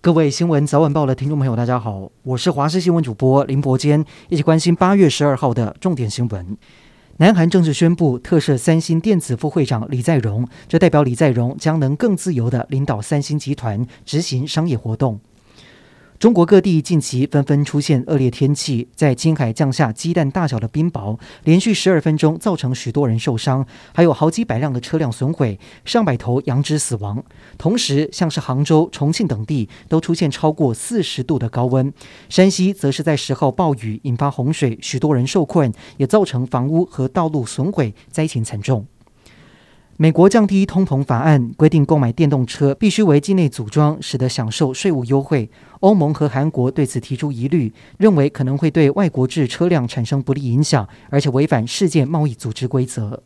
各位新闻早晚报的听众朋友，大家好，我是华视新闻主播林伯坚，一起关心八月十二号的重点新闻。南韩正式宣布特赦三星电子副会长李在镕，这代表李在镕将能更自由地领导三星集团执行商业活动。中国各地近期纷纷出现恶劣天气，在青海降下鸡蛋大小的冰雹，连续十二分钟造成许多人受伤，还有好几百辆的车辆损毁，上百头羊只死亡。同时，像是杭州、重庆等地都出现超过四十度的高温。山西则是在十号暴雨引发洪水，许多人受困，也造成房屋和道路损毁，灾情惨重。美国降低通膨法案规定，购买电动车必须为境内组装，使得享受税务优惠。欧盟和韩国对此提出疑虑，认为可能会对外国制车辆产生不利影响，而且违反世界贸易组织规则。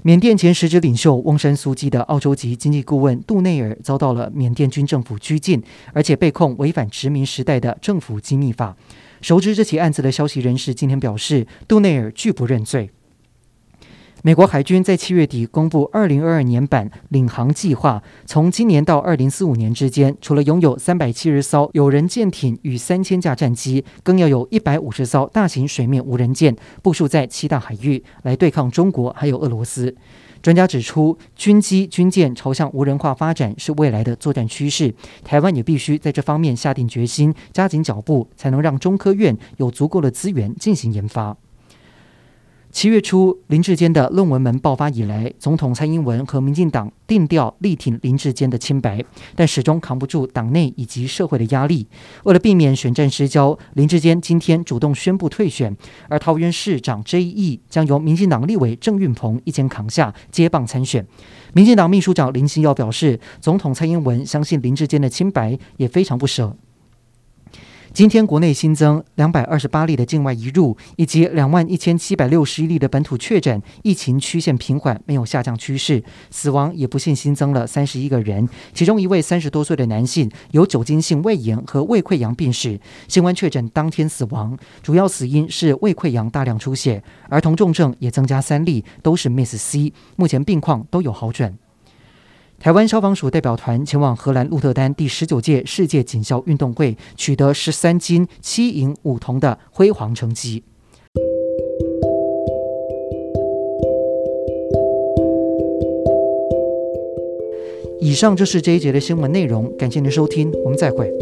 缅甸前实质领袖翁山苏姬的澳洲籍经济顾问杜内尔遭到了缅甸军政府拘禁，而且被控违反殖民时代的政府机密法。熟知这起案子的消息人士今天表示，杜内尔拒不认罪。美国海军在七月底公布二零二二年版领航计划，从今年到二零四五年之间，除了拥有三百七十艘有人舰艇与三千架战机，更要有一百五十艘大型水面无人舰部署在七大海域，来对抗中国还有俄罗斯。专家指出，军机军舰朝向无人化发展是未来的作战趋势，台湾也必须在这方面下定决心，加紧脚步，才能让中科院有足够的资源进行研发。七月初，林志坚的论文门爆发以来，总统蔡英文和民进党定调力挺林志坚的清白，但始终扛不住党内以及社会的压力。为了避免选战失焦，林志坚今天主动宣布退选，而桃园市长 J.E 将由民进党立委郑运鹏一肩扛下，接棒参选。民进党秘书长林欣耀表示，总统蔡英文相信林志坚的清白，也非常不舍。今天国内新增两百二十八例的境外移入，以及两万一千七百六十一例的本土确诊，疫情曲线平缓，没有下降趋势。死亡也不幸新增了三十一个人，其中一位三十多岁的男性有酒精性胃炎和胃溃疡病史，新冠确诊当天死亡，主要死因是胃溃疡大量出血。儿童重症也增加三例，都是 Miss C，目前病况都有好转。台湾消防署代表团前往荷兰鹿特丹第十九届世界警校运动会，取得十三金七银五铜的辉煌成绩。以上就是这一节的新闻内容，感谢您收听，我们再会。